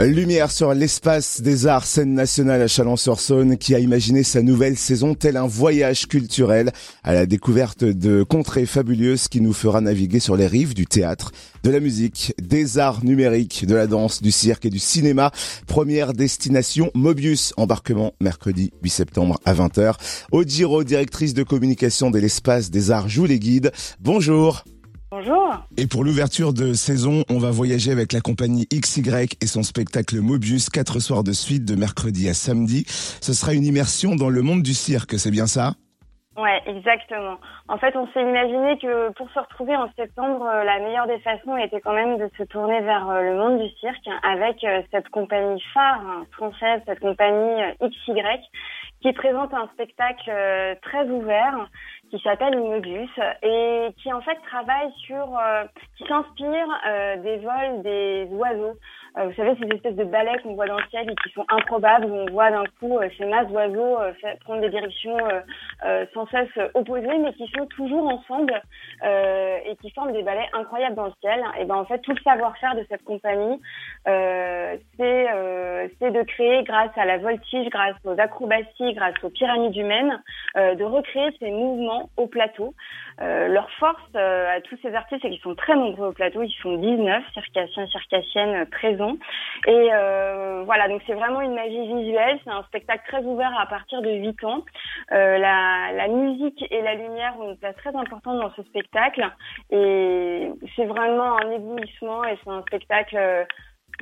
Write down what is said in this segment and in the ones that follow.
Lumière sur l'espace des arts scène nationale à Chalon-sur-Saône qui a imaginé sa nouvelle saison tel un voyage culturel à la découverte de contrées fabuleuses qui nous fera naviguer sur les rives du théâtre, de la musique, des arts numériques, de la danse, du cirque et du cinéma. Première destination Mobius, embarquement mercredi 8 septembre à 20h. Odiro, directrice de communication de l'espace des arts, joue les guides. Bonjour. Bonjour. Et pour l'ouverture de saison, on va voyager avec la compagnie XY et son spectacle Mobius, quatre soirs de suite de mercredi à samedi. Ce sera une immersion dans le monde du cirque, c'est bien ça? Ouais, exactement. En fait, on s'est imaginé que pour se retrouver en septembre, euh, la meilleure des façons était quand même de se tourner vers euh, le monde du cirque avec euh, cette compagnie phare hein, française, cette compagnie XY, qui présente un spectacle très ouvert qui s'appelle Mobius et qui en fait travaille sur, euh, qui s'inspire euh, des vols des oiseaux. Euh, vous savez, ces espèces de balais qu'on voit dans le ciel et qui sont improbables, où on voit d'un coup ces masses d'oiseaux prendre des directions sans cesse opposées, mais qui sont toujours ensemble et qui forment des balais incroyables dans le ciel. Et ben en fait, tout le savoir-faire de cette compagnie, c'est de créer, grâce à la voltige, grâce aux acrobaties, grâce aux pyramides humaines, de recréer ces mouvements au plateau. Euh, leur force euh, à tous ces artistes, c'est qu'ils sont très nombreux au plateau. Ils sont 19 circassiens, circassiennes euh, Et voilà, donc c'est vraiment une magie visuelle. C'est un spectacle très ouvert à partir de 8 ans. La, la, musique et la lumière ont une place très importante dans ce spectacle. Et c'est vraiment un éblouissement et c'est un spectacle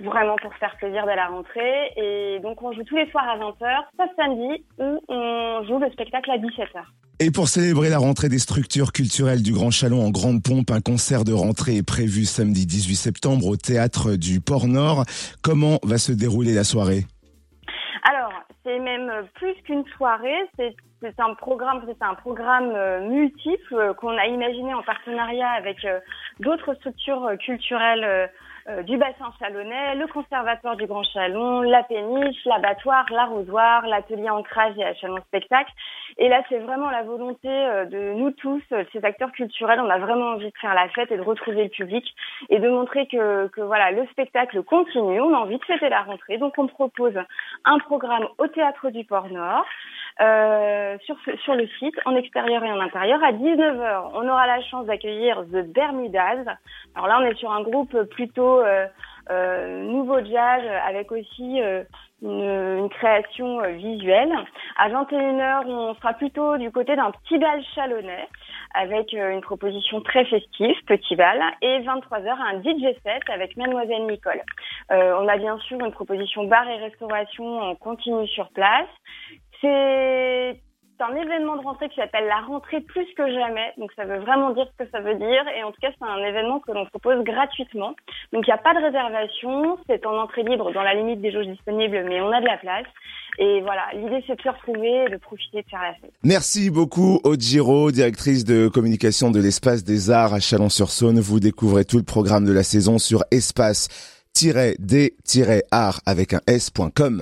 vraiment pour faire plaisir dès la rentrée. Et donc on joue tous les soirs à 20h, sauf samedi où on joue le spectacle à 17h. Et pour célébrer la rentrée des structures culturelles du Grand Chalon en grande pompe, un concert de rentrée est prévu samedi 18 septembre au théâtre du Port Nord. Comment va se dérouler la soirée? Alors, c'est même plus qu'une soirée, c'est un programme, c'est un programme euh, multiple euh, qu'on a imaginé en partenariat avec euh, d'autres structures culturelles du bassin chalonnais, le conservatoire du Grand Chalon, la péniche, l'abattoir, l'arrosoir, l'atelier ancrage et à Chalon Spectacle. Et là, c'est vraiment la volonté de nous tous, ces acteurs culturels, on a vraiment envie de faire la fête et de retrouver le public et de montrer que, que voilà, le spectacle continue, on a envie de fêter la rentrée. Donc on propose un programme au théâtre du Port Nord. Euh, sur, sur le site, en extérieur et en intérieur. À 19h, on aura la chance d'accueillir The Bermudas. Alors là, on est sur un groupe plutôt euh, euh, nouveau jazz avec aussi une, une, création visuelle. À 21h, on sera plutôt du côté d'un petit bal chalonnais avec une proposition très festive, petit bal, et 23h un DJ set avec Mademoiselle Nicole. Euh, on a bien sûr une proposition bar et restauration en continu sur place, c'est un événement de rentrée qui s'appelle la rentrée plus que jamais. Donc ça veut vraiment dire ce que ça veut dire. Et en tout cas, c'est un événement que l'on propose gratuitement. Donc il n'y a pas de réservation. C'est en entrée libre dans la limite des jauges disponibles, mais on a de la place. Et voilà, l'idée c'est de se retrouver et de profiter de faire la fête. Merci beaucoup Odjiro, directrice de communication de l'espace des arts à Chalon-sur-Saône. Vous découvrez tout le programme de la saison sur espace-d-art avec un s.com.